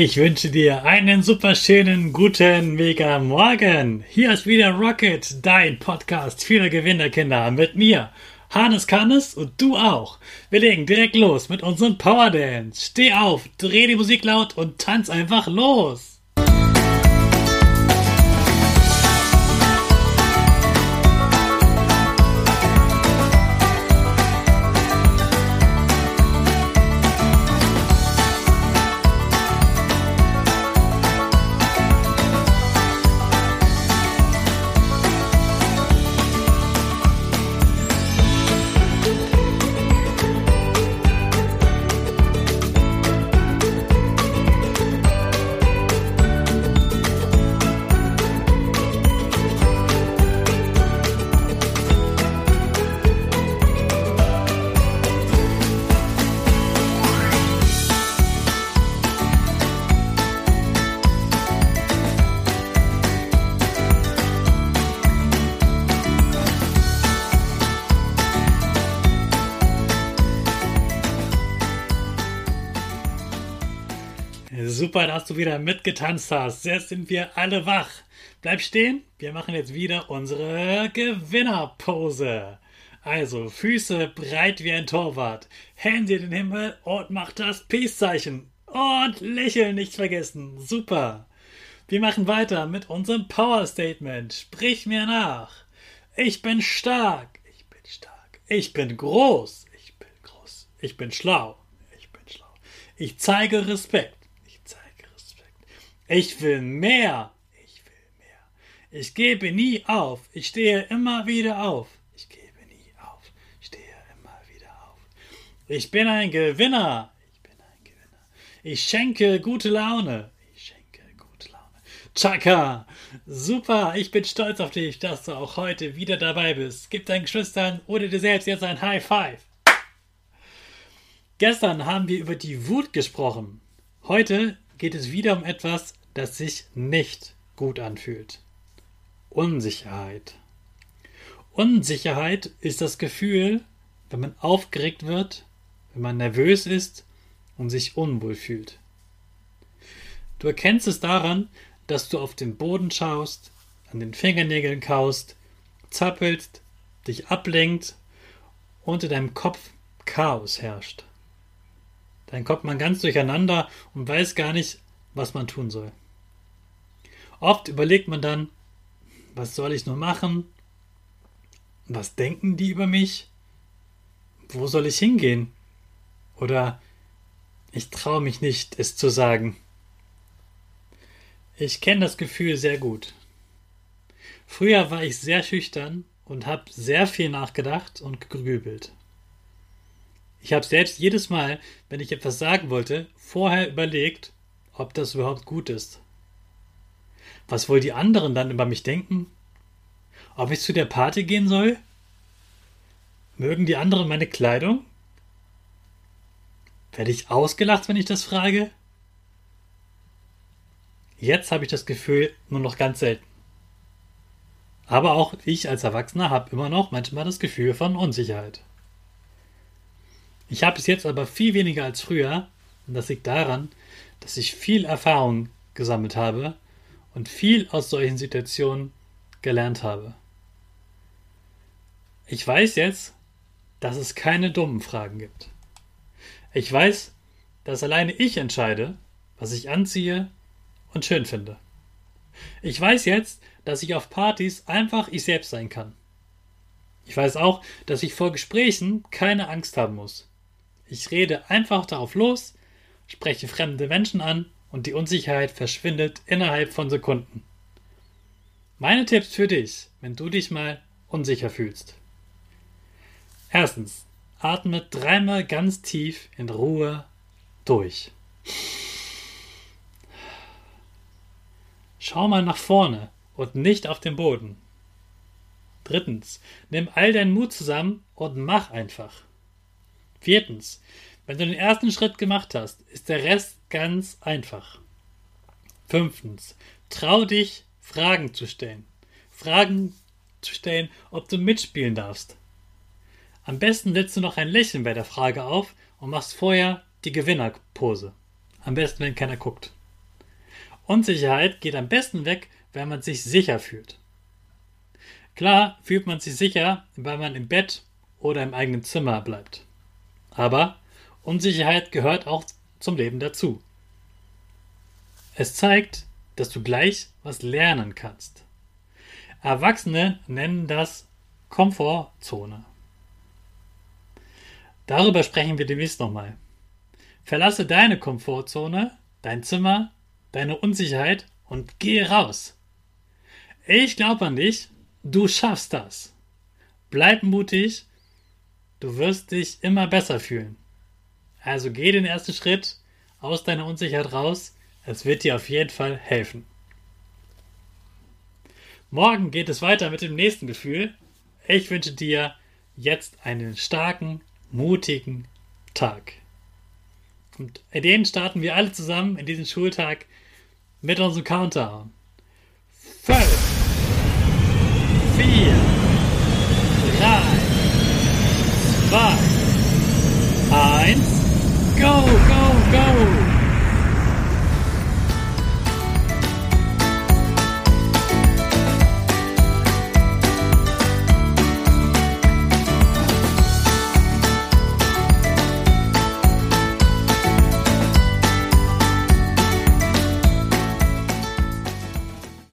Ich wünsche dir einen super schönen, guten, mega Morgen. Hier ist wieder Rocket, dein Podcast für Gewinnerkinder mit mir. Hannes kann es und du auch. Wir legen direkt los mit unserem Power Dance. Steh auf, dreh die Musik laut und tanz einfach los. Super, dass du wieder mitgetanzt hast. Jetzt sind wir alle wach. Bleib stehen. Wir machen jetzt wieder unsere Gewinnerpose. Also Füße breit wie ein Torwart, Hände in den Himmel und mach das Peace-Zeichen. Und lächeln nicht vergessen. Super. Wir machen weiter mit unserem Power Statement. Sprich mir nach. Ich bin stark. Ich bin stark. Ich bin groß. Ich bin groß. Ich bin schlau. Ich bin schlau. Ich zeige Respekt. Ich will mehr. Ich will mehr. Ich gebe nie auf. Ich stehe immer wieder auf. Ich gebe nie auf. Ich stehe immer wieder auf. Ich bin ein Gewinner. Ich bin ein Gewinner. Ich schenke gute Laune. Ich schenke gute Laune. Chaka. Super. Ich bin stolz auf dich, dass du auch heute wieder dabei bist. Gib deinen Geschwistern oder dir selbst jetzt ein High Five. Gestern haben wir über die Wut gesprochen. Heute geht es wieder um etwas, das sich nicht gut anfühlt. Unsicherheit. Unsicherheit ist das Gefühl, wenn man aufgeregt wird, wenn man nervös ist und sich unwohl fühlt. Du erkennst es daran, dass du auf den Boden schaust, an den Fingernägeln kaust, zappelst, dich ablenkt und in deinem Kopf Chaos herrscht. Dein Kopf man ganz durcheinander und weiß gar nicht, was man tun soll. Oft überlegt man dann, was soll ich nur machen? Was denken die über mich? Wo soll ich hingehen? Oder ich traue mich nicht, es zu sagen. Ich kenne das Gefühl sehr gut. Früher war ich sehr schüchtern und habe sehr viel nachgedacht und gegrübelt. Ich habe selbst jedes Mal, wenn ich etwas sagen wollte, vorher überlegt, ob das überhaupt gut ist. Was wohl die anderen dann über mich denken? Ob ich zu der Party gehen soll? Mögen die anderen meine Kleidung? Werde ich ausgelacht, wenn ich das frage? Jetzt habe ich das Gefühl nur noch ganz selten. Aber auch ich als Erwachsener habe immer noch manchmal das Gefühl von Unsicherheit. Ich habe es jetzt aber viel weniger als früher, und das liegt daran, dass ich viel Erfahrung gesammelt habe und viel aus solchen Situationen gelernt habe. Ich weiß jetzt, dass es keine dummen Fragen gibt. Ich weiß, dass alleine ich entscheide, was ich anziehe und schön finde. Ich weiß jetzt, dass ich auf Partys einfach ich selbst sein kann. Ich weiß auch, dass ich vor Gesprächen keine Angst haben muss. Ich rede einfach darauf los, spreche fremde Menschen an und die Unsicherheit verschwindet innerhalb von Sekunden. Meine Tipps für dich, wenn du dich mal unsicher fühlst. Erstens, atme dreimal ganz tief in Ruhe durch. Schau mal nach vorne und nicht auf den Boden. Drittens, nimm all deinen Mut zusammen und mach einfach. Viertens, wenn du den ersten Schritt gemacht hast, ist der Rest ganz einfach. Fünftens, trau dich, Fragen zu stellen. Fragen zu stellen, ob du mitspielen darfst. Am besten setzt du noch ein Lächeln bei der Frage auf und machst vorher die Gewinnerpose. Am besten, wenn keiner guckt. Unsicherheit geht am besten weg, wenn man sich sicher fühlt. Klar fühlt man sich sicher, weil man im Bett oder im eigenen Zimmer bleibt. Aber Unsicherheit gehört auch zum Leben dazu. Es zeigt, dass du gleich was lernen kannst. Erwachsene nennen das Komfortzone. Darüber sprechen wir demnächst nochmal. Verlasse deine Komfortzone, dein Zimmer, deine Unsicherheit und gehe raus. Ich glaube an dich, du schaffst das. Bleib mutig, du wirst dich immer besser fühlen. Also geh den ersten Schritt aus deiner Unsicherheit raus, es wird dir auf jeden Fall helfen. Morgen geht es weiter mit dem nächsten Gefühl. Ich wünsche dir jetzt einen starken, mutigen Tag. Und in den starten wir alle zusammen in diesen Schultag mit unserem Countdown. 5, go!